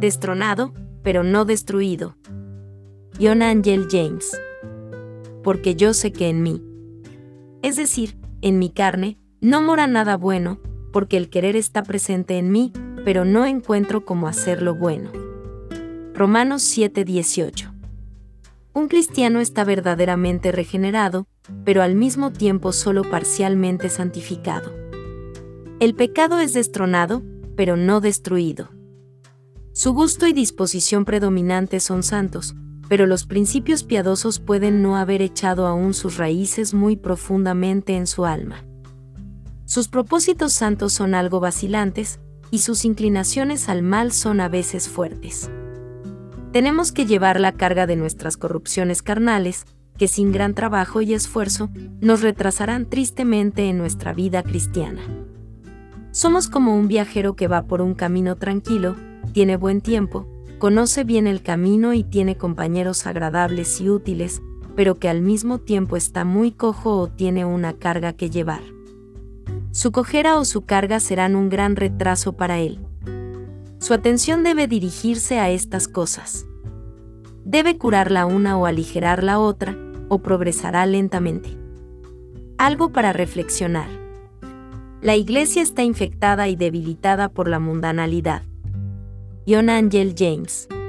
destronado, pero no destruido. John Angel James. Porque yo sé que en mí, es decir, en mi carne, no mora nada bueno, porque el querer está presente en mí, pero no encuentro cómo hacerlo bueno. Romanos 7:18. Un cristiano está verdaderamente regenerado, pero al mismo tiempo solo parcialmente santificado. El pecado es destronado, pero no destruido. Su gusto y disposición predominantes son santos, pero los principios piadosos pueden no haber echado aún sus raíces muy profundamente en su alma. Sus propósitos santos son algo vacilantes, y sus inclinaciones al mal son a veces fuertes. Tenemos que llevar la carga de nuestras corrupciones carnales, que sin gran trabajo y esfuerzo nos retrasarán tristemente en nuestra vida cristiana. Somos como un viajero que va por un camino tranquilo, tiene buen tiempo, conoce bien el camino y tiene compañeros agradables y útiles, pero que al mismo tiempo está muy cojo o tiene una carga que llevar. Su cojera o su carga serán un gran retraso para él. Su atención debe dirigirse a estas cosas. Debe curar la una o aligerar la otra, o progresará lentamente. Algo para reflexionar. La iglesia está infectada y debilitada por la mundanalidad. John Angel James